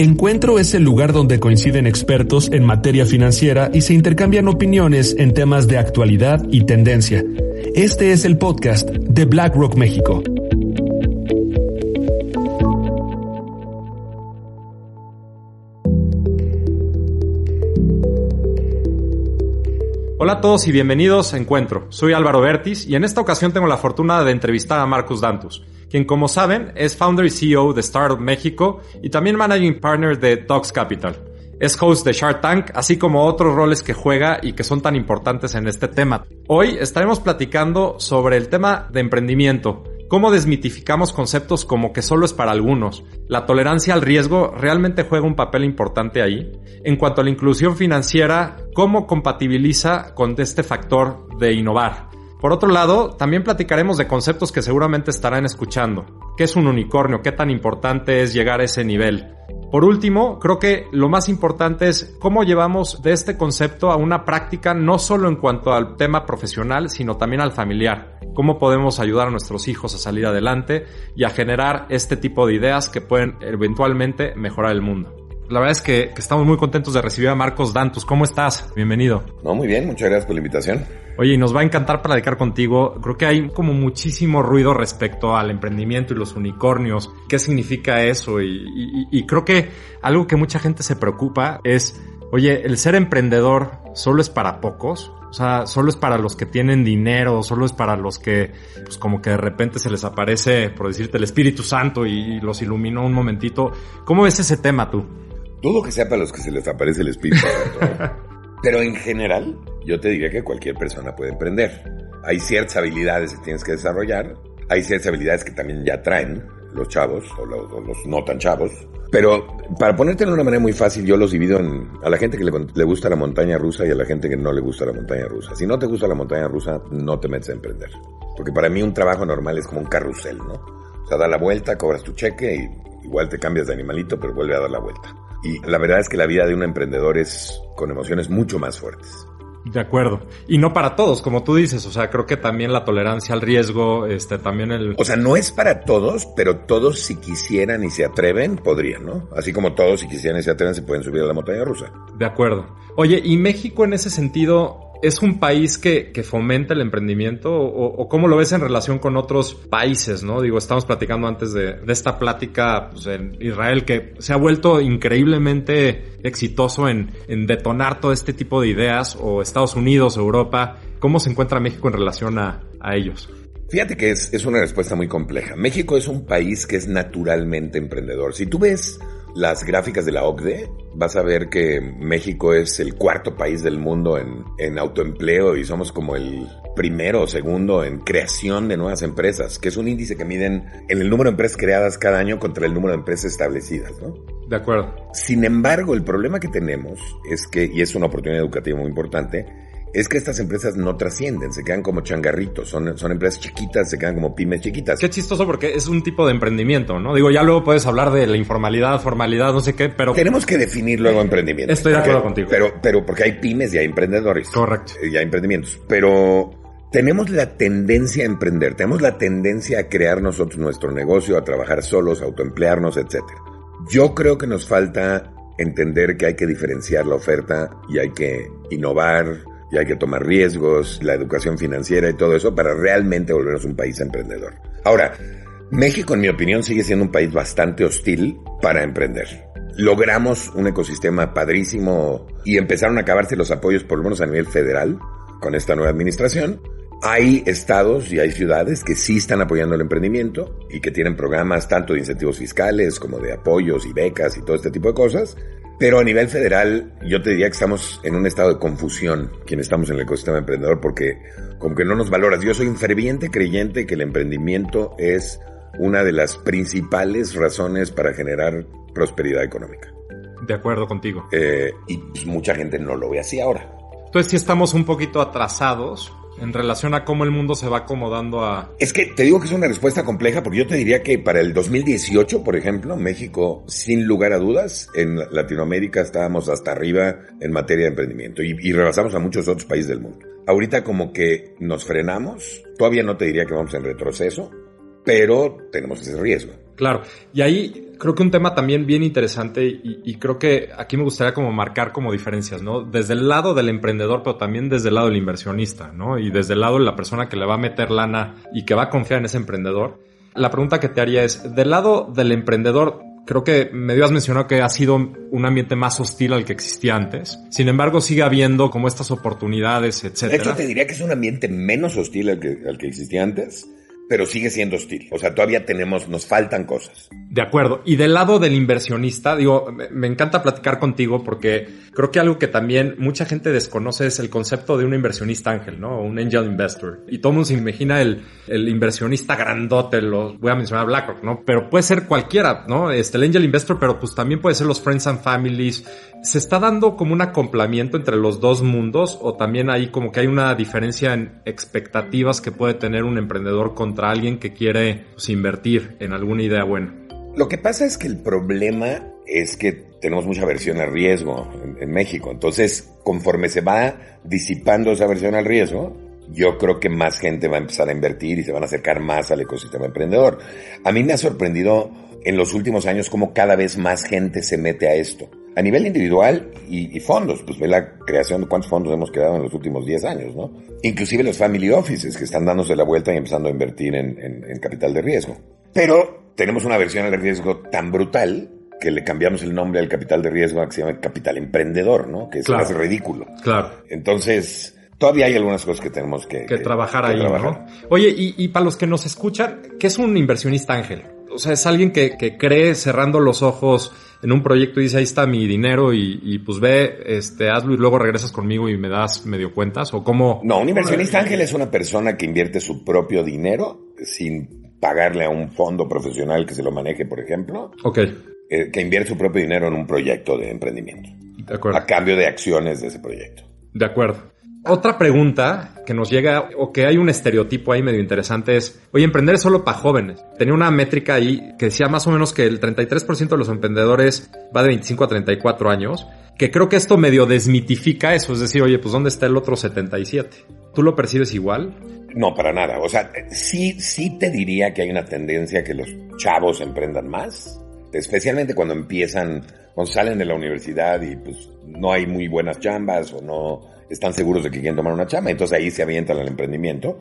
Encuentro es el lugar donde coinciden expertos en materia financiera y se intercambian opiniones en temas de actualidad y tendencia. Este es el podcast de BlackRock México. Hola a todos y bienvenidos a Encuentro. Soy Álvaro Bertis y en esta ocasión tengo la fortuna de entrevistar a Marcus Dantus quien como saben es founder y CEO de Startup México y también managing partner de Docs Capital. Es host de Shark Tank, así como otros roles que juega y que son tan importantes en este tema. Hoy estaremos platicando sobre el tema de emprendimiento, cómo desmitificamos conceptos como que solo es para algunos. La tolerancia al riesgo realmente juega un papel importante ahí. En cuanto a la inclusión financiera, cómo compatibiliza con este factor de innovar. Por otro lado, también platicaremos de conceptos que seguramente estarán escuchando. ¿Qué es un unicornio? ¿Qué tan importante es llegar a ese nivel? Por último, creo que lo más importante es cómo llevamos de este concepto a una práctica no solo en cuanto al tema profesional, sino también al familiar. Cómo podemos ayudar a nuestros hijos a salir adelante y a generar este tipo de ideas que pueden eventualmente mejorar el mundo. La verdad es que, estamos muy contentos de recibir a Marcos Dantus. ¿Cómo estás? Bienvenido. No, muy bien, muchas gracias por la invitación. Oye, y nos va a encantar platicar contigo. Creo que hay como muchísimo ruido respecto al emprendimiento y los unicornios. ¿Qué significa eso? Y, creo que algo que mucha gente se preocupa es, oye, el ser emprendedor solo es para pocos. O sea, solo es para los que tienen dinero, solo es para los que, pues como que de repente se les aparece, por decirte, el Espíritu Santo y los iluminó un momentito. ¿Cómo ves ese tema tú? Dudo que sea para los que se les aparece el espíritu Pero en general, yo te diría que cualquier persona puede emprender. Hay ciertas habilidades que tienes que desarrollar. Hay ciertas habilidades que también ya traen los chavos o los, no tan chavos. Pero para ponerte de una manera muy fácil, yo los divido en a la gente que le, le, gusta la montaña rusa y a la gente que no le gusta la montaña rusa. Si no te gusta la montaña rusa, no te metes a emprender. Porque para mí un trabajo normal es como un carrusel, ¿no? O sea, da la vuelta, cobras tu cheque y igual te cambias de animalito, pero vuelve a dar la vuelta. Y la verdad es que la vida de un emprendedor es con emociones mucho más fuertes. De acuerdo. Y no para todos, como tú dices. O sea, creo que también la tolerancia al riesgo, este, también el... O sea, no es para todos, pero todos si quisieran y se atreven, podrían, ¿no? Así como todos si quisieran y se atreven, se pueden subir a la montaña rusa. De acuerdo. Oye, ¿y México en ese sentido ¿Es un país que, que fomenta el emprendimiento o, cómo lo ves en relación con otros países, no? Digo, estamos platicando antes de, de esta plática pues, en Israel que se ha vuelto increíblemente exitoso en, en, detonar todo este tipo de ideas o Estados Unidos, Europa. ¿Cómo se encuentra México en relación a, a ellos? Fíjate que es, es una respuesta muy compleja. México es un país que es naturalmente emprendedor. Si tú ves las gráficas de la OCDE, vas a ver que México es el cuarto país del mundo en, en autoempleo y somos como el primero o segundo en creación de nuevas empresas, que es un índice que miden en el número de empresas creadas cada año contra el número de empresas establecidas, ¿no? De acuerdo. Sin embargo, el problema que tenemos es que, y es una oportunidad educativa muy importante, es que estas empresas no trascienden, se quedan como changarritos, son, son empresas chiquitas, se quedan como pymes chiquitas. Qué chistoso porque es un tipo de emprendimiento, ¿no? Digo, ya luego puedes hablar de la informalidad, formalidad, no sé qué, pero... Tenemos que definir luego emprendimiento. Estoy de acuerdo contigo. Pero, pero porque hay pymes y hay emprendedores. Correcto. Y hay emprendimientos. Pero tenemos la tendencia a emprender, tenemos la tendencia a crear nosotros nuestro negocio, a trabajar solos, a autoemplearnos, etc. Yo creo que nos falta entender que hay que diferenciar la oferta y hay que innovar, y hay que tomar riesgos, la educación financiera y todo eso para realmente volvernos un país emprendedor. Ahora, México, en mi opinión, sigue siendo un país bastante hostil para emprender. Logramos un ecosistema padrísimo y empezaron a acabarse los apoyos, por lo menos a nivel federal, con esta nueva administración. Hay estados y hay ciudades que sí están apoyando el emprendimiento y que tienen programas tanto de incentivos fiscales como de apoyos y becas y todo este tipo de cosas. Pero a nivel federal, yo te diría que estamos en un estado de confusión, quienes estamos en el ecosistema emprendedor, porque como que no nos valoras. Yo soy un ferviente creyente que el emprendimiento es una de las principales razones para generar prosperidad económica. De acuerdo contigo. Eh, y pues, mucha gente no lo ve así ahora. Entonces sí estamos un poquito atrasados en relación a cómo el mundo se va acomodando a... Es que te digo que es una respuesta compleja porque yo te diría que para el 2018, por ejemplo, México, sin lugar a dudas, en Latinoamérica estábamos hasta arriba en materia de emprendimiento y, y rebasamos a muchos otros países del mundo. Ahorita como que nos frenamos, todavía no te diría que vamos en retroceso, pero tenemos ese riesgo. Claro, y ahí creo que un tema también bien interesante y, y, creo que aquí me gustaría como marcar como diferencias, ¿no? Desde el lado del emprendedor, pero también desde el lado del inversionista, ¿no? Y desde el lado de la persona que le va a meter lana y que va a confiar en ese emprendedor. La pregunta que te haría es, del lado del emprendedor, creo que me habías mencionado que ha sido un ambiente más hostil al que existía antes. Sin embargo, sigue habiendo como estas oportunidades, etcétera. De hecho, te diría que es un ambiente menos hostil al que, al que existía antes pero sigue siendo hostil. O sea, todavía tenemos, nos faltan cosas. De acuerdo. Y del lado del inversionista, digo, me encanta platicar contigo porque creo que algo que también mucha gente desconoce es el concepto de un inversionista ángel, ¿no? Un angel investor. Y todo el mundo se imagina el, el inversionista grandote, lo voy a mencionar BlackRock, ¿no? Pero puede ser cualquiera, ¿no? Este, el angel investor, pero pues también puede ser los friends and families. ¿Se está dando como un acoplamiento entre los dos mundos o también hay como que hay una diferencia en expectativas que puede tener un emprendedor con alguien que quiere pues, invertir en alguna idea buena. Lo que pasa es que el problema es que tenemos mucha aversión al riesgo en, en, México. Entonces, conforme se va disipando esa aversión al riesgo, yo creo que más gente va a empezar a invertir y se van a acercar más al ecosistema emprendedor. A mí me ha sorprendido en los últimos años cómo cada vez más gente se mete a esto a nivel individual y, fondos, pues ve la creación de cuántos fondos hemos creado en los últimos 10 años, ¿no? Inclusive los family offices que están dándose la vuelta y empezando a invertir en, capital de riesgo. Pero tenemos una versión del riesgo tan brutal que le cambiamos el nombre al capital de riesgo a que se llama capital emprendedor, ¿no? Que es más ridículo. Claro. Entonces, todavía hay algunas cosas que tenemos que, que, trabajar ahí, ¿no? Oye, y, y, para los que nos escuchan, ¿qué es un inversionista ángel? O sea, es alguien que, que cree cerrando los ojos en un proyecto y dice, ahí está mi dinero y, pues ve, este, hazlo y luego regresas conmigo y me das medio cuentas o cómo... No, un inversionista ángel es una persona que invierte su propio dinero sin pagarle a un fondo profesional que se lo maneje, por ejemplo. Ok. Eh, que invierte su propio dinero en un proyecto de emprendimiento. De acuerdo. A cambio de acciones de ese proyecto. De acuerdo. Otra pregunta que nos llega o que hay un estereotipo ahí medio interesante es, oye, emprender es solo para jóvenes. Tenía una métrica ahí que decía más o menos que el 33% de los emprendedores va de 25 a 34 años, que creo que esto medio desmitifica eso, es decir, oye, pues ¿dónde está el otro 77? ¿Tú lo percibes igual? No, para nada. O sea, sí, sí te diría que hay una tendencia que los chavos emprendan más, especialmente cuando empiezan, cuando salen de la universidad y pues no hay muy buenas chambas o no están seguros de que quieren tomar una chama, entonces ahí se avientan al emprendimiento.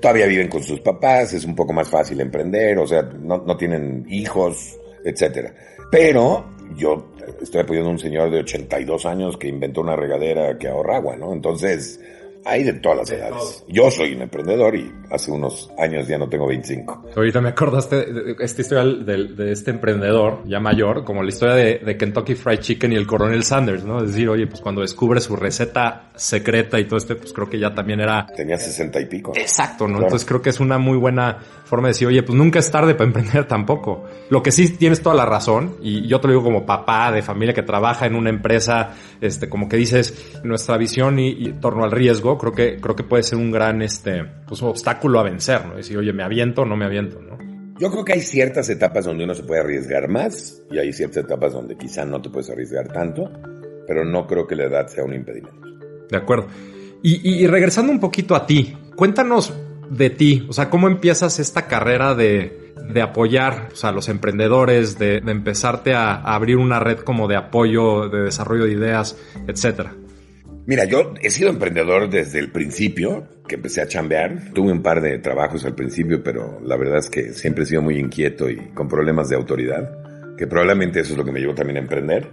Todavía viven con sus papás, es un poco más fácil emprender, o sea, no, no tienen hijos, etcétera. Pero yo estoy apoyando a un señor de 82 años que inventó una regadera que ahorra agua, ¿no? Entonces, hay de todas las edades. Yo soy un emprendedor y hace unos años ya no tengo 25. Ahorita me acordaste de esta historia de, este emprendedor ya mayor, como la historia de, Kentucky Fried Chicken y el coronel Sanders, ¿no? Es decir, oye, pues cuando descubre su receta secreta y todo este, pues creo que ya también era... Tenía 60 y pico. Exacto, ¿no? Entonces creo que es una muy buena forma de decir, oye, pues nunca es tarde para emprender tampoco. Lo que sí tienes toda la razón, y yo te lo digo como papá de familia que trabaja en una empresa, este, como que dices, nuestra visión y, torno al riesgo, creo que, creo que puede ser un gran, este, pues, obstáculo a vencer, ¿no? Decir, oye, me aviento o no me aviento, ¿no? Yo creo que hay ciertas etapas donde uno se puede arriesgar más y hay ciertas etapas donde quizá no te puedes arriesgar tanto, pero no creo que la edad sea un impedimento. De acuerdo. Y, y regresando un poquito a ti, cuéntanos de ti, o sea, cómo empiezas esta carrera de, de apoyar o sea, a los emprendedores, de, de empezarte a, a, abrir una red como de apoyo, de desarrollo de ideas, etcétera. Mira, yo he sido emprendedor desde el principio, que empecé a chambear. Tuve un par de trabajos al principio, pero la verdad es que siempre he sido muy inquieto y con problemas de autoridad, que probablemente eso es lo que me llevó también a emprender.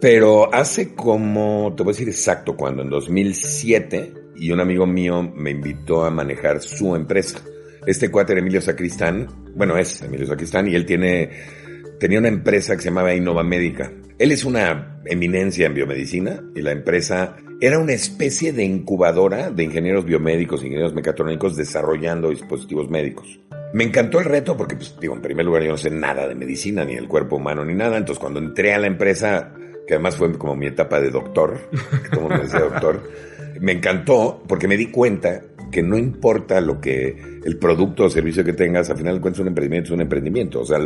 Pero hace como, te voy a decir exacto, cuando en 2007, y un amigo mío me invitó a manejar su empresa. Este cuate Emilio Sacristán, bueno, es Emilio Sacristán, y él tiene, tenía una empresa que se llamaba Innova Médica. Él es una eminencia en biomedicina y la empresa era una especie de incubadora de ingenieros biomédicos, ingenieros mecatrónicos desarrollando dispositivos médicos. Me encantó el reto porque, pues, digo, en primer lugar yo no sé nada de medicina, ni del cuerpo humano, ni nada. Entonces cuando entré a la empresa, que además fue como mi etapa de doctor, decía doctor, me encantó porque me di cuenta que no importa lo que el producto o servicio que tengas, al final de cuentas un emprendimiento es un emprendimiento. O sea,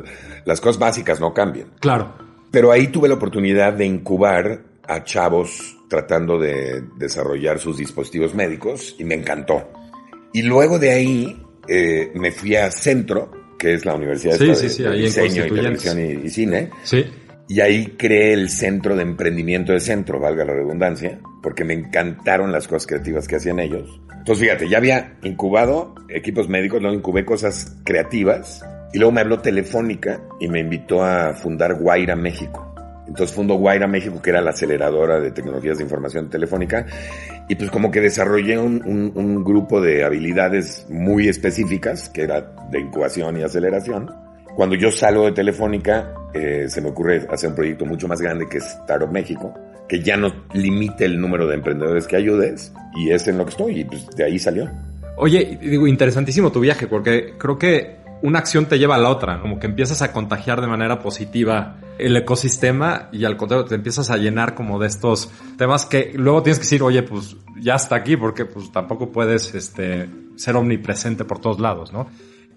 las cosas básicas no cambian. Claro. Pero ahí tuve la oportunidad de incubar a chavos tratando de desarrollar sus dispositivos médicos y me encantó. Y luego de ahí eh, me fui a Centro, que es la Universidad Sí, sí, de, sí, de Diseño y. Televisión y, y Cine. Sí. Y ahí creé el centro de emprendimiento de centro, valga la redundancia, porque me encantaron las cosas creativas que hacían ellos. Entonces, fíjate, ya había incubado equipos médicos, luego incubé cosas creativas, y luego me habló Telefónica y me invitó a fundar Guaira México. Entonces fundó Guaira México, que era la aceleradora de tecnologías de información telefónica, y pues como que desarrollé un, un- un grupo de habilidades muy específicas, que era de incubación y aceleración. Cuando yo salgo de Telefónica, eh, se me ocurre hacer un proyecto mucho más grande que es Startup México, que ya no limite el número de emprendedores que ayudes, y es en lo que estoy, y pues de ahí salió. Oye, digo, interesantísimo tu viaje, porque creo que una acción te lleva a la otra, como que empiezas a contagiar de manera positiva el ecosistema y al contrario te empiezas a llenar como de estos temas que luego tienes que decir, oye, pues ya está aquí, porque pues tampoco puedes este, ser omnipresente por todos lados, ¿no?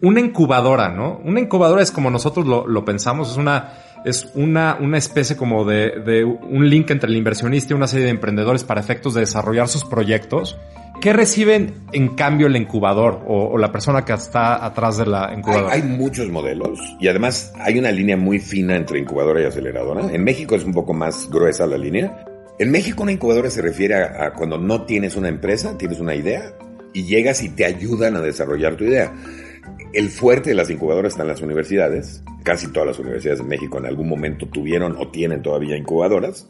Una incubadora, ¿no? Una incubadora es como nosotros lo pensamos, es una, es una, una especie como de, de un link entre el inversionista y una serie de emprendedores para efectos de desarrollar sus proyectos. ¿Qué reciben en cambio el incubador o, o la persona que está atrás de la Hay, incubadora? hay muchos modelos y además hay una línea muy fina entre incubadora y aceleradora. En México es un poco más gruesa la línea. En México una incubadora se refiere a, a cuando no tienes una empresa, tienes una idea y llegas y te ayudan a desarrollar tu idea. El fuerte de las incubadoras está en las universidades. Casi todas las universidades de México en algún momento tuvieron o tienen todavía incubadoras.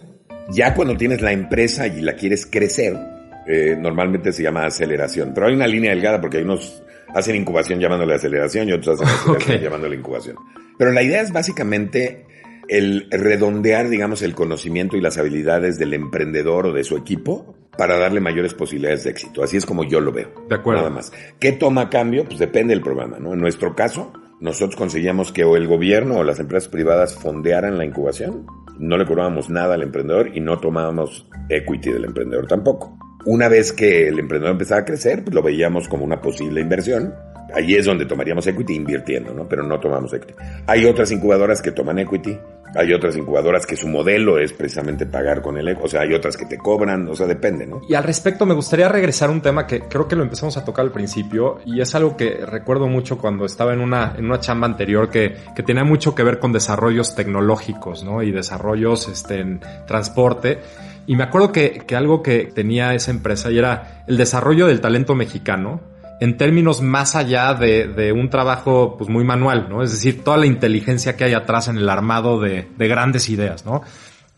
Ya cuando tienes la empresa y la quieres crecer, eh, normalmente se llama aceleración. Pero hay una línea delgada porque hay unos hacen incubación llamándole aceleración y otros hacen aceleración Ok. llamándole incubación. Pero la idea es básicamente el redondear, digamos, el conocimiento y las habilidades del emprendedor o de su equipo para darle mayores posibilidades de éxito. Así es como yo lo veo. De acuerdo. Nada más. ¿Qué toma a cambio? Pues depende del programa, ¿no? En nuestro caso, nosotros conseguíamos que o el gobierno o las empresas privadas fondearan la incubación, no le cobrábamos nada al emprendedor y no tomábamos equity del emprendedor tampoco. Una vez que el emprendedor empezaba a crecer, pues lo veíamos como una posible inversión. Ahí es donde tomaríamos equity invirtiendo, ¿no? Pero no tomamos equity. Hay otras incubadoras que toman equity, hay otras incubadoras que su modelo es precisamente pagar con el equity, o sea, hay otras que te cobran, o sea, depende, ¿no? Y al respecto me gustaría regresar a un tema que creo que lo empezamos a tocar al principio y es algo que recuerdo mucho cuando estaba en una, en una chamba anterior que, que tenía mucho que ver con desarrollos tecnológicos, ¿no? Y desarrollos este, en transporte. Y me acuerdo que, que algo que tenía esa empresa y era el desarrollo del talento mexicano en términos más allá de, un trabajo pues muy manual, ¿no? Es decir, toda la inteligencia que hay atrás en el armado de, de grandes ideas, ¿no?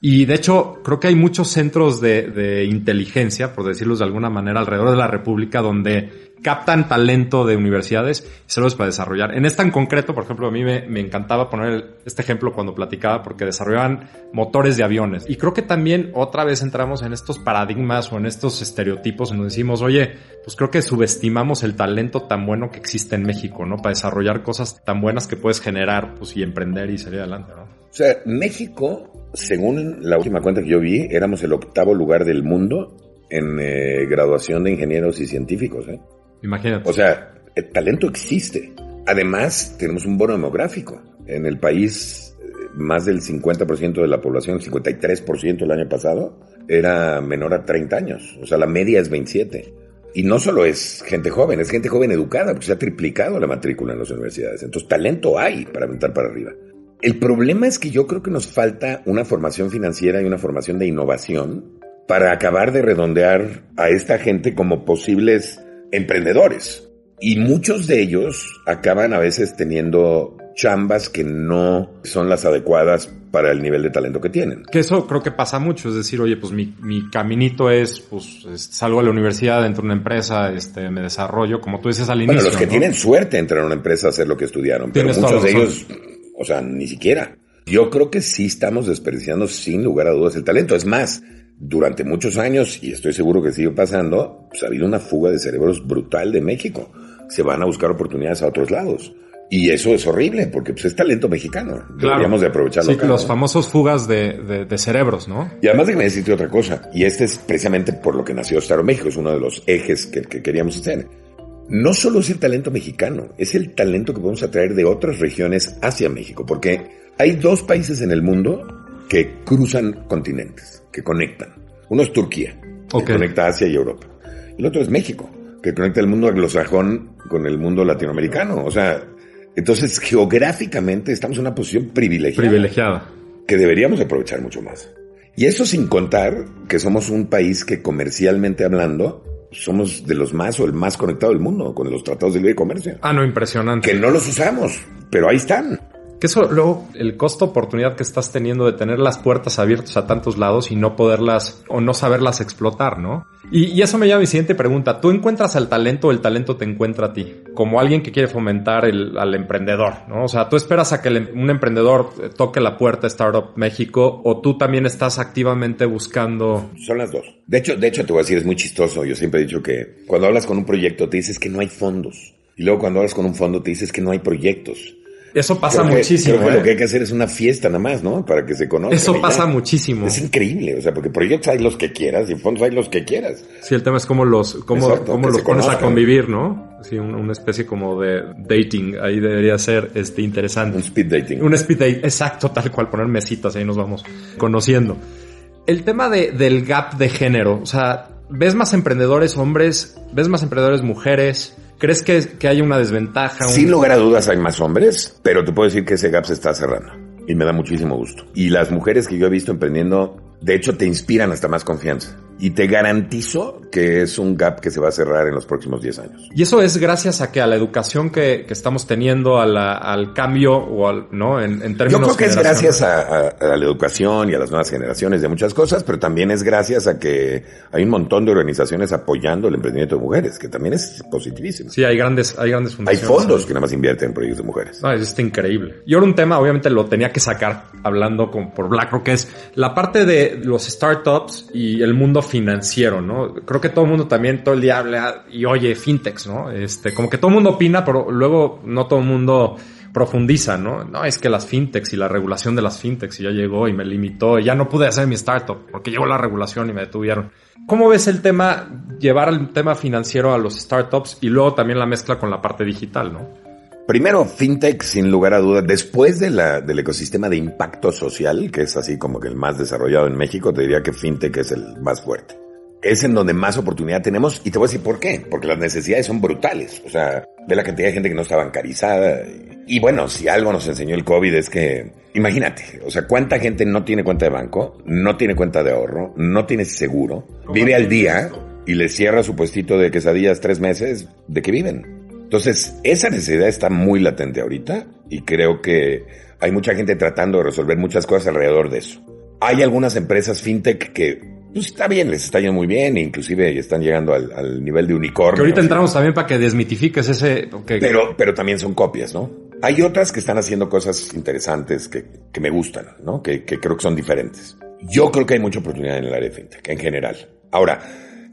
Y de hecho, creo que hay muchos centros de, inteligencia, por decirlos de alguna manera, alrededor de la República, donde captan talento de universidades y se los para desarrollar. En esta en concreto, por ejemplo, a mí me, me encantaba poner este ejemplo cuando platicaba porque desarrollaban motores de aviones. Y creo que también otra vez entramos en estos paradigmas o en estos estereotipos en donde decimos, oye, pues creo que subestimamos el talento tan bueno que existe en México, ¿no? Para desarrollar cosas tan buenas que puedes generar, pues, y emprender y salir adelante, ¿no? O sea, México, según la última cuenta que yo vi, éramos el octavo lugar del mundo en eh, graduación de ingenieros y científicos. ¿eh? Imagínate. O sea, el talento existe. Además, tenemos un bono demográfico. En el país, eh, más del 50% de la población, 53% el año pasado, era menor a 30 años. O sea, la media es 27. Y no solo es gente joven, es gente joven educada, porque se ha triplicado la matrícula en las universidades. Entonces, talento hay para aventar para arriba. El problema es que yo creo que nos falta una formación financiera y una formación de innovación para acabar de redondear a esta gente como posibles emprendedores. Y muchos de ellos acaban a veces teniendo chambas que no son las adecuadas para el nivel de talento que tienen. Que eso creo que pasa mucho, es decir, oye, pues mi, mi caminito es, pues, es- salgo de la universidad, entro en una empresa, este, me desarrollo, como tú dices al inicio. Bueno, los que ¿no? tienen suerte entran a una empresa a hacer lo que estudiaron, pero Tienes muchos de ellos, o sea, ni siquiera. Yo creo que sí estamos desperdiciando sin lugar a dudas el talento. Es más, durante muchos años, y estoy seguro que sigue pasando, pues ha habido una fuga de cerebros brutal de México. Se van a buscar oportunidades a otros lados. Y eso es horrible, porque pues, es talento mexicano. Deberíamos de aprovecharlo. Sí, acá, los ¿no? famosos fugas de, de- de cerebros, ¿no? Y además déjame decirte otra cosa, y este es precisamente por lo que nació Star México, es uno de los ejes que, que queríamos hacer. No solo es el talento mexicano, es el talento que podemos atraer de otras regiones hacia México, porque hay dos países en el mundo que cruzan continentes, que conectan. Uno es Turquía, que conecta Asia y Europa. El otro es México, que conecta el mundo anglosajón con el mundo latinoamericano. O sea, Entonces, geográficamente estamos en una posición privilegiada. Privilegiada. Que deberíamos aprovechar mucho más. Y eso sin contar que somos un país que comercialmente hablando, somos de los más o el más conectado del mundo con los tratados de libre comercio. Ah, no, impresionante. Que no los usamos, pero ahí están. Que eso luego, el costo oportunidad que estás teniendo de tener las puertas abiertas a tantos lados y no poderlas o no saberlas explotar, ¿no? Y, eso me lleva a mi siguiente pregunta. ¿Tú encuentras al talento o el talento te encuentra a ti? Como alguien que quiere fomentar el, al emprendedor, ¿no? O sea, ¿tú esperas a que el- un emprendedor toque la puerta a Startup México o tú también estás activamente buscando... Son las dos. De hecho, de hecho, te voy a decir, es muy chistoso. Yo siempre he dicho que cuando hablas con un proyecto te dices que no hay fondos. Y luego cuando hablas con un fondo te dices que no hay proyectos. Eso pasa Creo que- muchísimo. creo que ¿eh? lo que hay que hacer es una fiesta nada más, ¿no? Para que se conozcan. Eso ya. pasa muchísimo. Es increíble, o sea, porque proyectos hay los que quieras y fondos hay los que quieras. Sí, el tema es cómo los, cómo, Exacto, cómo los pones a convivir, ¿no? Sí, un- una especie como de dating. Ahí debería ser este interesante. Un speed dating. Un speed date, exacto, tal cual, poner mesitas, ahí nos vamos conociendo. El tema de, del gap de género, o sea, ¿ves más emprendedores hombres? ¿Ves más emprendedores mujeres? ¿Crees que, que hay una desventaja? Sin lugar a dudas hay más hombres, pero te puedo decir que ese gap se está cerrando. Y me da muchísimo gusto. Y las mujeres que yo he visto emprendiendo, de hecho, te inspiran hasta más confianza. Y te garantizo que es un gap que se va a cerrar en los próximos 10 años. Y eso es gracias a que a la educación que, que estamos teniendo, a la- al cambio o al, ¿no? En, en Yo términos creo que es gracias a, a- a la educación y a las nuevas generaciones de muchas cosas, pero también es gracias a que hay un montón de organizaciones apoyando el emprendimiento de mujeres, que también es positivísimo. Sí, hay grandes, hay grandes Hay fundaciones. fondos que nada más invierten en proyectos de mujeres. No, es está increíble. Y ahora un tema, obviamente lo tenía que sacar hablando con, por BlackRock, que es la parte de los startups y el mundo financiero, ¿no? Creo que todo el mundo también todo el día habla y oye fintechs, ¿no? Este, como que todo el mundo opina, pero luego no todo el mundo profundiza, ¿no? No, es que las fintechs y la regulación de las fintechs ya llegó y me limitó y ya no pude hacer mi startup porque llegó la regulación y me detuvieron. ¿Cómo ves el tema, llevar el tema financiero a los startups y luego también la mezcla con la parte digital, ¿no? Primero, fintech, sin lugar a dudas, después de la, del ecosistema de impacto social, que es así como que el más desarrollado en México, te diría que fintech es el más fuerte. Es en donde más oportunidad tenemos y te voy a decir por qué. Porque las necesidades son brutales. O sea, ve la cantidad de gente que no está bancarizada. Y, bueno, si algo nos enseñó el COVID es que, imagínate, o sea, cuánta gente no tiene cuenta de banco, no tiene cuenta de ahorro, no tiene seguro, vive al día y le cierra su puestito de quesadillas tres meses de que viven. Entonces, esa necesidad está muy latente ahorita y creo que hay mucha gente tratando de resolver muchas cosas alrededor de eso. Hay algunas empresas fintech que, pues está bien, les está yendo muy bien, inclusive están llegando al, al nivel de unicornio. Que ahorita entramos también para que desmitifiques ese... que- Pero, pero también son copias, ¿no? Hay otras que están haciendo cosas interesantes que, que me gustan, ¿no? Que, que creo que son diferentes. Yo creo que hay mucha oportunidad en el área de fintech, en general. Ahora,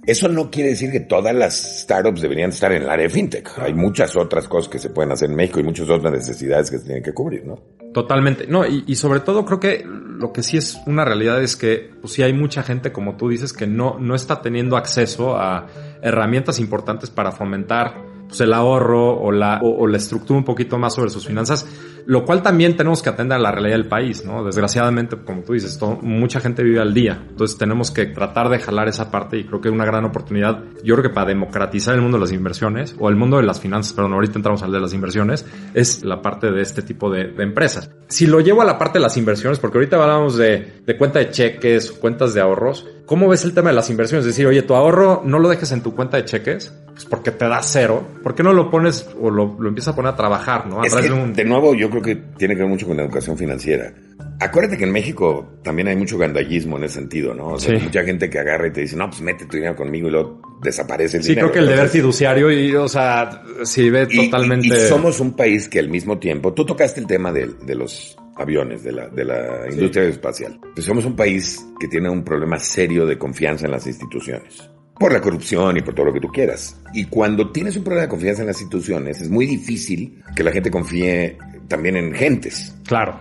eso no quiere decir que todas las startups deberían estar en el área de fintech. Hay muchas otras cosas que se pueden hacer en México y muchas otras necesidades que se tienen que cubrir, ¿no? Totalmente. No, y, y sobre todo creo que lo que sí es una realidad es que pues sí hay mucha gente, como tú dices, que no, no está teniendo acceso a herramientas importantes para fomentar pues, el ahorro o la, o, o la estructura un poquito más sobre sus finanzas, lo cual también tenemos que atender a la realidad del país, ¿no? Desgraciadamente, como tú dices, todo- mucha gente vive al día. Entonces tenemos que tratar de jalar esa parte y creo que es una gran oportunidad, yo creo que para democratizar el mundo de las inversiones o el mundo de las finanzas, perdón, ahorita entramos al de las inversiones, es la parte de este tipo de, de empresas. Si lo llevo a la parte de las inversiones, porque ahorita hablábamos de, de cuenta de cheques, cuentas de ahorros, ¿cómo ves el tema de las inversiones? Es decir, oye, tu ahorro no lo dejes en tu cuenta de cheques, pues porque te da cero. ¿Por qué no lo pones o lo, lo empiezas a poner a trabajar, no? A Es través que, de un... de nuevo, yo creo que tiene que ver mucho con la educación financiera. Acuérdate que en México también hay mucho gandallismo en ese sentido, ¿no? O sea, Sí. mucha gente que agarra y te dice, no, pues mete tu dinero conmigo y luego desaparece el Sí, dinero. creo que el deber fiduciario y, o sea, si ve y- totalmente... Y, y somos un país que al mismo tiempo, tú tocaste el tema de, de los aviones, de la, de la industria espacial. Pues somos un país que tiene un problema serio de confianza en las instituciones. Por la corrupción y por todo lo que tú quieras. Y cuando tienes un problema de confianza en las instituciones, es muy difícil que la gente confíe también en gentes. Claro.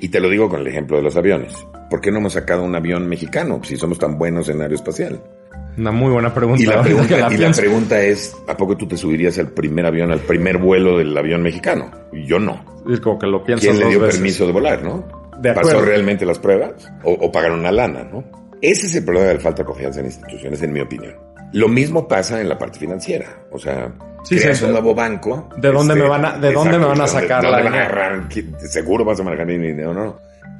Y te lo digo con el ejemplo de los aviones. ¿Por qué no hemos sacado un avión mexicano si somos tan buenos en aeroespacial? Una muy buena pregunta. Y la pregunta, la y la pienso. pregunta es, ¿a poco tú te subirías al primer avión, al primer vuelo del avión mexicano? Y Yo no. Es como que lo piensas ¿Quién le dio veces. permiso de volar, no? De ¿Pasó realmente las pruebas? ¿O, o pagaron una lana, no? Ese es el problema de la falta de confianza en instituciones, en mi opinión. Lo mismo pasa en la parte financiera. O sea, Sí, creas sí, un nuevo banco. ¿De dónde este, me van a- de dónde me van a ¿de sacar la van a Seguro vas a manejar mi dinero, ¿no?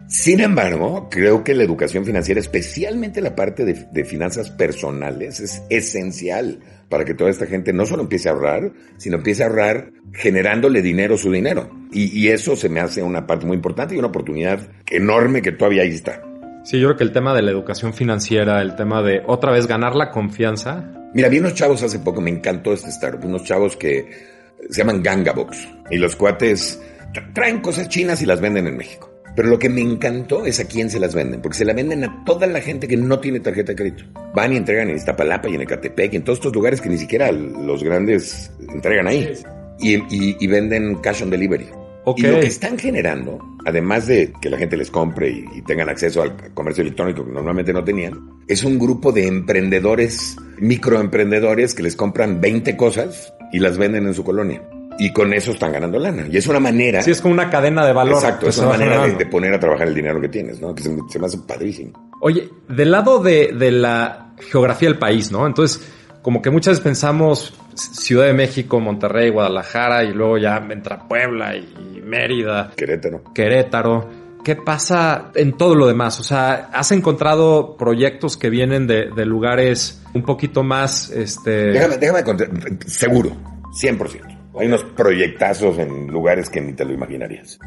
Sin embargo, creo que la educación financiera, especialmente la parte de, de finanzas personales, es esencial para que toda esta gente no solo empiece a ahorrar, sino empiece a ahorrar generándole dinero su dinero. Y, y eso se me hace una parte muy importante y una oportunidad enorme que todavía ahí está. Sí, yo creo que el tema de la educación financiera, el tema de otra vez ganar la confianza. Mira, vi unos chavos hace poco, me encantó este startup, unos chavos que se llaman Gangabox. Y los cuates tra- traen cosas chinas y las venden en México. Pero lo que me encantó es a quién se las venden, porque se la venden a toda la gente que no tiene tarjeta de crédito. Van y entregan en Iztapalapa y en Ecatepec y en todos estos lugares que ni siquiera los grandes entregan ahí. Y, y- y venden cash on delivery. Y lo que están generando, además de que la gente les compre y, y tengan acceso al comercio electrónico que normalmente no tenían, es un grupo de emprendedores, microemprendedores que les compran 20 cosas y las venden en su colonia. Y con eso están ganando lana. Y es una manera... Sí, es como una cadena de valor. exacto, es se una manera de poner a trabajar el dinero que tienes, ¿no? Que se, se me hace padrísimo. Oye, del lado de, de la geografía del país, ¿no? Entonces, como que muchas veces pensamos Ciudad de México, Monterrey, Guadalajara y luego ya entra Puebla y Mérida, Querétaro. Querétaro. ¿Qué pasa en todo lo demás? O sea, ¿has encontrado proyectos que vienen de, de lugares un poquito más, este... Déjame, déjame contar, seguro, 100%. Hay unos proyectazos en lugares que ni te lo imaginarías.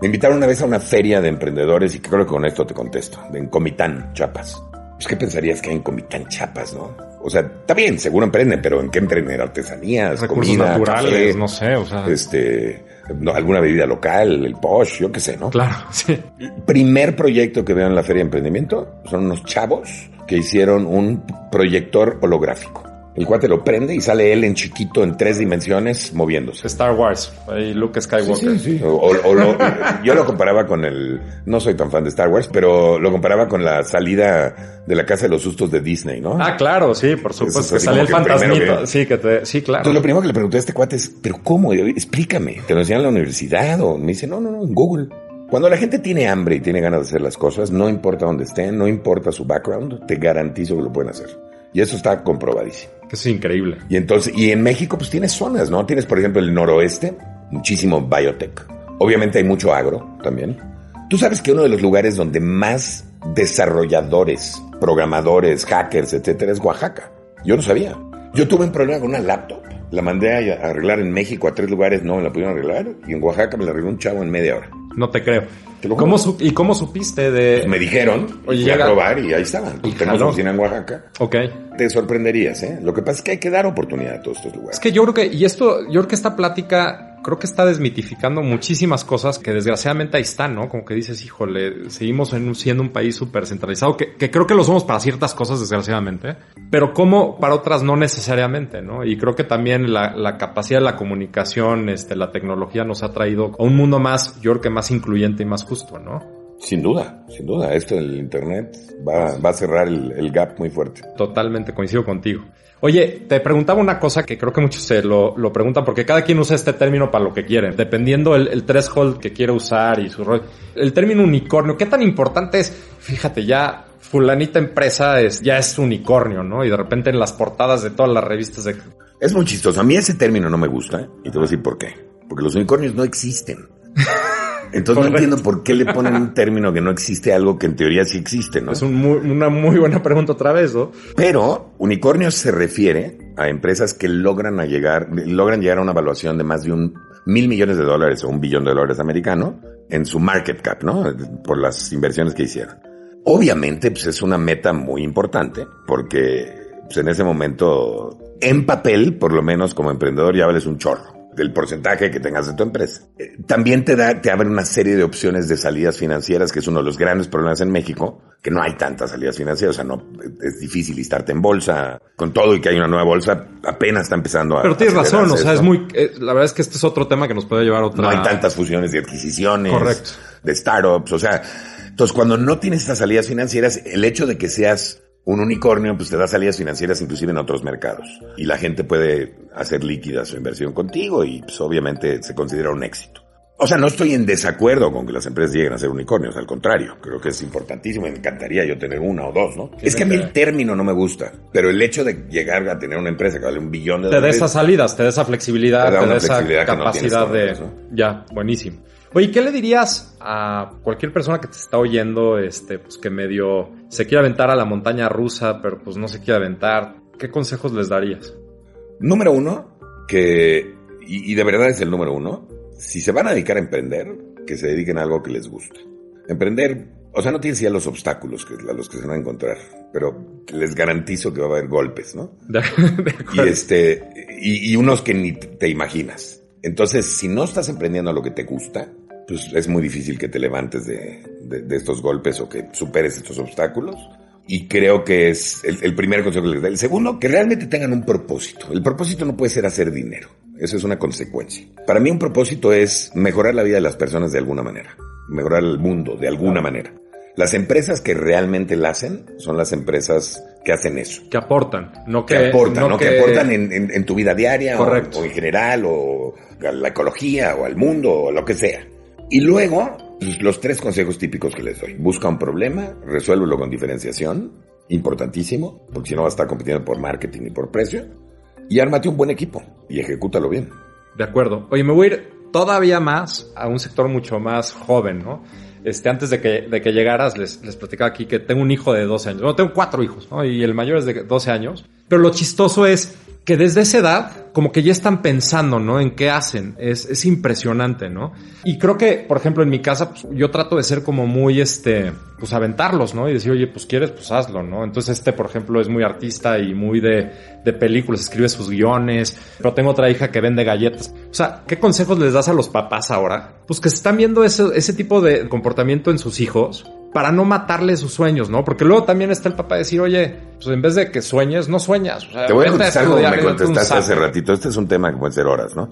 Me invitaron una vez a una feria de emprendedores y creo que con esto te contesto, en Comitán, Chiapas. Pues, ¿qué pensarías que hay en Comitán, Chiapas, no? O sea, está bien, seguro emprenden, pero ¿en qué emprenden? Artesanías, recursos comida, naturales, café, no sé, o sea... este, no, alguna bebida local, el posh, yo qué sé, ¿no? Claro, sí. primer proyecto que veo en la Feria de Emprendimiento son unos chavos que hicieron un proyector holográfico. El cuate lo prende y sale él en chiquito en tres dimensiones moviéndose. Star Wars, ahí Luke Skywalker. O, o- o lo- yo lo comparaba con el, no soy tan fan de Star Wars, pero lo comparaba con la salida de la Casa de los Sustos de Disney, ¿no? Ah, claro, sí, por Eso es supuesto, que sale el fantasmito. que- Sí, que te, sí, claro. Entonces lo primero que le pregunté a este cuate es, pero ¿cómo? Explícame. ¿Te lo enseñan en la universidad? O me dice, no, no, no, en Google. Cuando la gente tiene hambre y tiene ganas de hacer las cosas, no importa dónde estén, no importa su background, te garantizo que lo pueden hacer. Y eso está comprobadísimo. Es increíble. Y entonces, y en México pues tienes zonas, ¿no? Tienes, por ejemplo, el noroeste, muchísimo biotech. Obviamente hay mucho agro también. Tú sabes que uno de los lugares donde más desarrolladores, programadores, hackers, etcétera, es Oaxaca. Yo no sabía. Yo tuve un problema con una laptop. La mandé a a arreglar en México a tres lugares, no me la pudieron arreglar. Y en Oaxaca me la arregló un chavo en media hora. No te creo. Te. ¿Cómo ¿Y cómo supiste de...? Me dijeron, Oye, fui a probar y ahí estaban. Y Tenemos oficina en Oaxaca. Ok. Te sorprenderías, ¿eh? Lo que pasa es que hay que dar oportunidad a todos estos lugares. Es que yo creo que, y esto, yo creo que esta plática, creo que está desmitificando muchísimas cosas que desgraciadamente ahí están, ¿no? Como que dices, híjole, seguimos en un- siendo un país súper centralizado, que, que creo que lo somos para ciertas cosas, desgraciadamente, pero como para otras no necesariamente, ¿no? Y creo que también la, la capacidad de la comunicación, este, la tecnología nos ha traído a un mundo más, yo creo que más incluyente y más justo, ¿no? Sin duda, sin duda. Esto del Internet va, va a cerrar el, el gap muy fuerte. Totalmente coincido contigo. Oye, te preguntaba una cosa que creo que muchos se lo, lo preguntan porque cada quien usa este término para lo que quiere, dependiendo el, el threshold que quiere usar y su rol. El término unicornio, ¿qué tan importante es? Fíjate, ya fulanita empresa es, ya es unicornio, ¿no? Y de repente en las portadas de todas las revistas de... Es muy chistoso. A mí ese término no me gusta ¿eh? y te voy a decir por qué. Porque los unicornios no existen. Entonces no entiendo por qué le ponen un término que no existe algo que en teoría sí existe, ¿no? Es un muy- una muy buena pregunta otra vez, ¿no? Pero unicornio se refiere a empresas que logran a llegar, logran llegar a una evaluación de más de un mil millones de dólares o un billón de dólares americano en su market cap, ¿no? Por las inversiones que hicieron. Obviamente, pues es una meta muy importante porque pues, en ese momento, en papel, por lo menos como emprendedor, ya vales un chorro del porcentaje que tengas de tu empresa. Eh, También te da, te abre una serie de opciones de salidas financieras, que es uno de los grandes problemas en México, que no hay tantas salidas financieras, o sea, no, es difícil listarte en bolsa, con todo y que hay una nueva bolsa, apenas está empezando a... Pero tienes razón, o sea, es muy... eh, la verdad es que este es otro tema que nos puede llevar a otra... No hay tantas fusiones y adquisiciones. Correcto. De startups. O sea, entonces cuando no tienes estas salidas financieras, el hecho de que seas un unicornio, pues te da salidas financieras inclusive en otros mercados. Y la gente puede hacer líquida su inversión contigo y pues obviamente se considera un éxito. O sea, no estoy en desacuerdo con que las empresas lleguen a ser unicornios, al contrario, creo que es importantísimo, me encantaría yo tener una o dos, ¿no? Es que a mí el término no me gusta, pero el hecho de llegar a tener una empresa que vale un billón de Te da dólares... esas salidas, te da esa flexibilidad, Te da te una da esa no capacidad de... Ya, buenísimo. Oye, ¿qué le dirías a cualquier persona que te está oyendo, este, pues que medio se quiere aventar a la montaña rusa, pero pues no se quiere aventar? ¿Qué consejos les darías? Número uno, que, y, y de verdad es el número uno, si se van a dedicar a emprender, que se dediquen a algo que les gusta. Emprender, o sea, no tienes ya los obstáculos que, a los que se van a encontrar, pero les garantizo que va a haber golpes, ¿no? De, de Y este, y, y unos que ni te imaginas. Entonces, si no estás emprendiendo lo que te gusta, pues es muy difícil que te levantes de, de- de estos golpes o que superes estos obstáculos. Y creo que es el, el primer consejo que les doy. El segundo, que realmente tengan un propósito. El propósito no puede ser hacer dinero. Eso es una consecuencia. Para mí un propósito es mejorar la vida de las personas de alguna manera. Mejorar el mundo de alguna manera. Las empresas que realmente la hacen son las empresas que hacen eso Que aportan, no que... que aportan, ¿no? Que, que- aportan en, en- en tu vida diaria o, o en general o a la ecología o al mundo o lo que sea. Y luego, pues, los tres consejos típicos que les doy. Busca un problema, resuélvelo con diferenciación, importantísimo, porque si no vas a estar compitiendo por marketing y por precio. Y ármate un buen equipo y ejecútalo bien. De acuerdo. Oye, me voy a ir todavía más a un sector mucho más joven, ¿no? Este, antes de que, de que llegaras, les, les platicaba aquí que tengo un hijo de 12 años. Bueno, tengo cuatro hijos. Y el mayor es de 12 años. Pero lo chistoso es que desde esa edad, como que ya están pensando, ¿no? En qué hacen. Es, es impresionante, ¿no? Y creo que, por ejemplo, en mi casa, pues, yo trato de ser como muy, este, pues aventarlos, ¿no? Y decir, oye, pues quieres, pues hazlo, ¿no? Entonces este, por ejemplo, es muy artista y muy de, de películas, escribe sus guiones, pero tengo otra hija que vende galletas. O sea, ¿qué consejos les das a los papás ahora? Pues que están viendo ese, ese tipo de comportamiento en sus hijos para no matarle sus sueños, ¿no? Porque luego también está el papá decir, oye, pues en vez de que sueñes, no sueñas. O sea, Te voy a contestar estudiar, me contestaste hace sapo. Ratito. Este es un tema que puede ser horas, ¿no?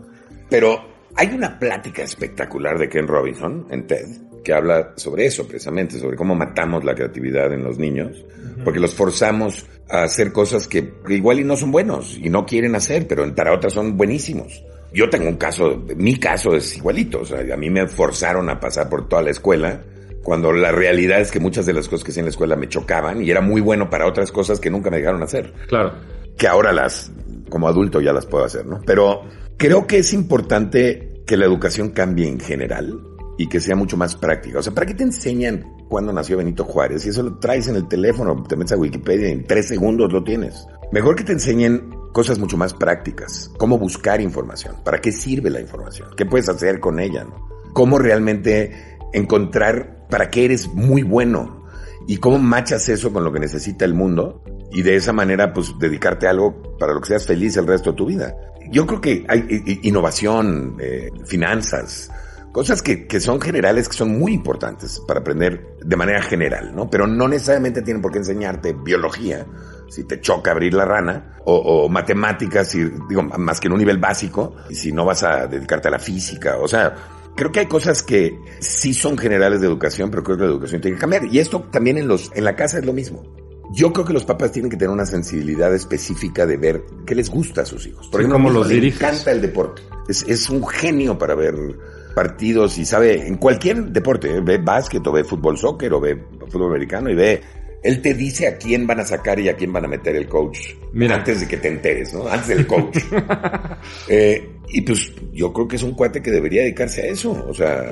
Pero hay una plática espectacular de Ken Robinson en TED que habla sobre eso precisamente, sobre cómo matamos la creatividad en los niños, porque los forzamos a hacer cosas que igual y no son buenos y no quieren hacer, pero para otras son buenísimos. Yo tengo un caso, mi caso es igualito, o sea, a mí me forzaron a pasar por toda la escuela cuando la realidad es que muchas de las cosas que hacía en la escuela me chocaban y era muy bueno para otras cosas que nunca me dejaron hacer Claro. que ahora las, como adulto ya las puedo hacer, ¿no? Pero creo que es importante que la educación cambie en general y que sea mucho más práctica. O sea, ¿para qué te enseñan cuándo nació Benito Juárez? Y eso lo traes en el teléfono, te metes a Wikipedia y en tres segundos lo tienes. Mejor que te enseñen cosas mucho más prácticas. Cómo buscar información. ¿Para qué sirve la información? ¿Qué puedes hacer con ella? ¿no? Cómo realmente encontrar para qué eres muy bueno y cómo machas eso con lo que necesita el mundo y de esa manera pues dedicarte a algo para lo que seas feliz el resto de tu vida. Yo creo que hay innovación, eh, finanzas, cosas que, que son generales, que son muy importantes para aprender de manera general, ¿no? Pero no necesariamente tienen por qué enseñarte biología, si te choca abrir la rana, o, o matemáticas, si, digo, más que en un nivel básico, y si no vas a dedicarte a la física, o sea, Creo que hay cosas que sí son generales de educación, pero creo que la educación tiene que cambiar. Y esto también en los, en la casa es lo mismo. Yo creo que los papás tienen que tener una sensibilidad específica de ver qué les gusta a sus hijos. Por Sí, ejemplo, los le encanta el deporte. Es, es un genio para ver partidos y sabe en cualquier deporte, ¿eh? ve básquet o ve fútbol soccer o ve fútbol americano y ve él te dice a quién van a sacar y a quién van a meter el coach. Mira. Antes de que te enteres, ¿no? Antes del coach. Eh, y pues yo creo que es un cuate que debería dedicarse a eso, o sea,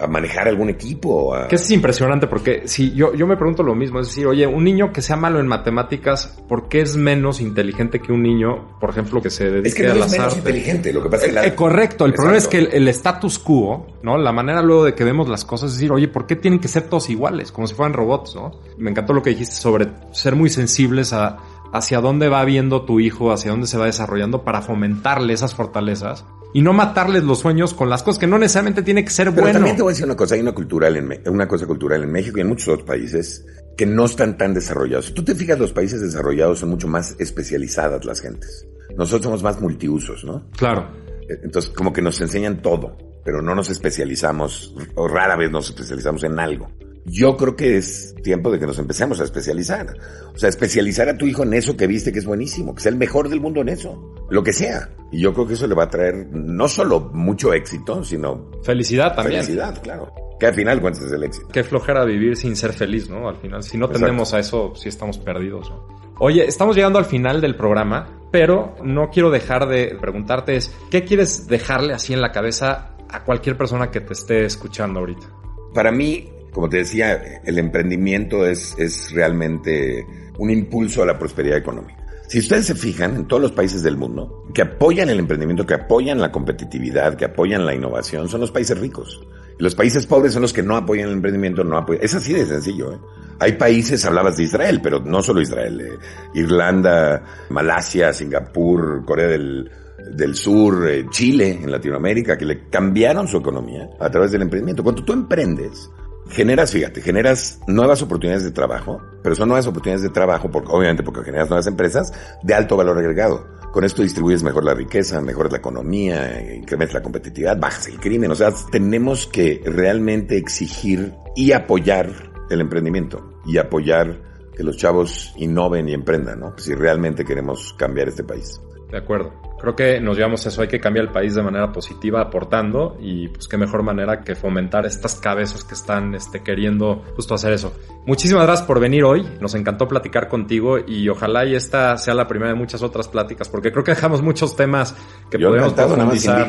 a, a manejar algún equipo. A... Que es impresionante porque si yo, yo me pregunto lo mismo, es decir, oye, un niño que sea malo en matemáticas, ¿por qué es menos inteligente que un niño, por ejemplo, que se dedique Es que no a es las menos artes? inteligente, lo que pasa es que la- Eh, correcto, el problema es que el, el status quo, ¿no? La manera luego de que vemos las cosas es decir, oye, ¿por qué tienen que ser todos iguales? Como si fueran robots, ¿no? Me encantó lo que dijiste sobre ser muy sensibles a hacia dónde va viendo tu hijo, hacia dónde se va desarrollando para fomentarle esas fortalezas y no matarles los sueños con las cosas que no necesariamente tiene que ser Pero bueno. también te voy a decir una cosa, hay una cultural en una cosa cultural en México y en muchos otros países que no están tan desarrollados. Si tú te fijas, los países desarrollados son mucho más especializadas las gentes. Nosotros somos más multiusos, ¿no? Claro. Eh, Entonces, como que nos enseñan todo, pero no nos especializamos, o rara vez nos especializamos en algo. Yo creo que es tiempo de que nos empecemos a especializar. O sea, especializar a tu hijo en eso que viste que es buenísimo, que sea el mejor del mundo en eso, lo que sea. Y yo creo que eso le va a traer no solo mucho éxito, sino felicidad también. Felicidad, claro. Que al final cuentas es el éxito. Qué flojera vivir sin ser feliz, ¿no? Al final, si no tendemos a eso, sí estamos perdidos, ¿no? Oye, estamos llegando al final del programa, pero no quiero dejar de preguntarte es, ¿qué quieres dejarle así en la cabeza a cualquier persona que te esté escuchando ahorita? Para mí, como te decía, el emprendimiento es, es realmente un impulso a la prosperidad económica. Si ustedes se fijan en todos los países del mundo que apoyan el emprendimiento, que apoyan la competitividad, que apoyan la innovación, son los países ricos. Los países pobres son los que no apoyan el emprendimiento, no apoyan. Es así de sencillo. ¿eh? Hay países, hablabas de Israel, pero no solo Israel. Eh. Irlanda, Malasia, Singapur, Corea del, del Sur, eh, Chile, en Latinoamérica, que le cambiaron su economía a través del emprendimiento. Cuando tú emprendes, generas, fíjate, generas nuevas oportunidades de trabajo, pero son nuevas oportunidades de trabajo, porque, obviamente porque generas nuevas empresas de alto valor agregado. Con esto distribuyes mejor la riqueza, mejoras la economía, incrementas la competitividad, bajas el crimen. O sea, tenemos que realmente exigir y apoyar el emprendimiento y apoyar que los chavos innoven y emprendan, ¿no? Si realmente queremos cambiar este país. De acuerdo. Creo que nos llevamos eso, hay que cambiar el país de manera positiva, aportando, y pues qué mejor manera que fomentar estas cabezas que están este, queriendo justo hacer eso. Muchísimas gracias por venir hoy, nos encantó platicar contigo y ojalá y esta sea la primera de muchas otras pláticas, porque creo que dejamos muchos temas que Yo podemos profundizar.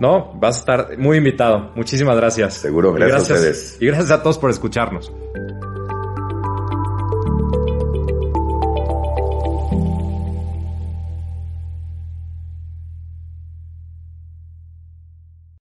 No, vas a estar muy invitado. Muchísimas gracias. Seguro, gracias, a ustedes. Y gracias a todos por escucharnos.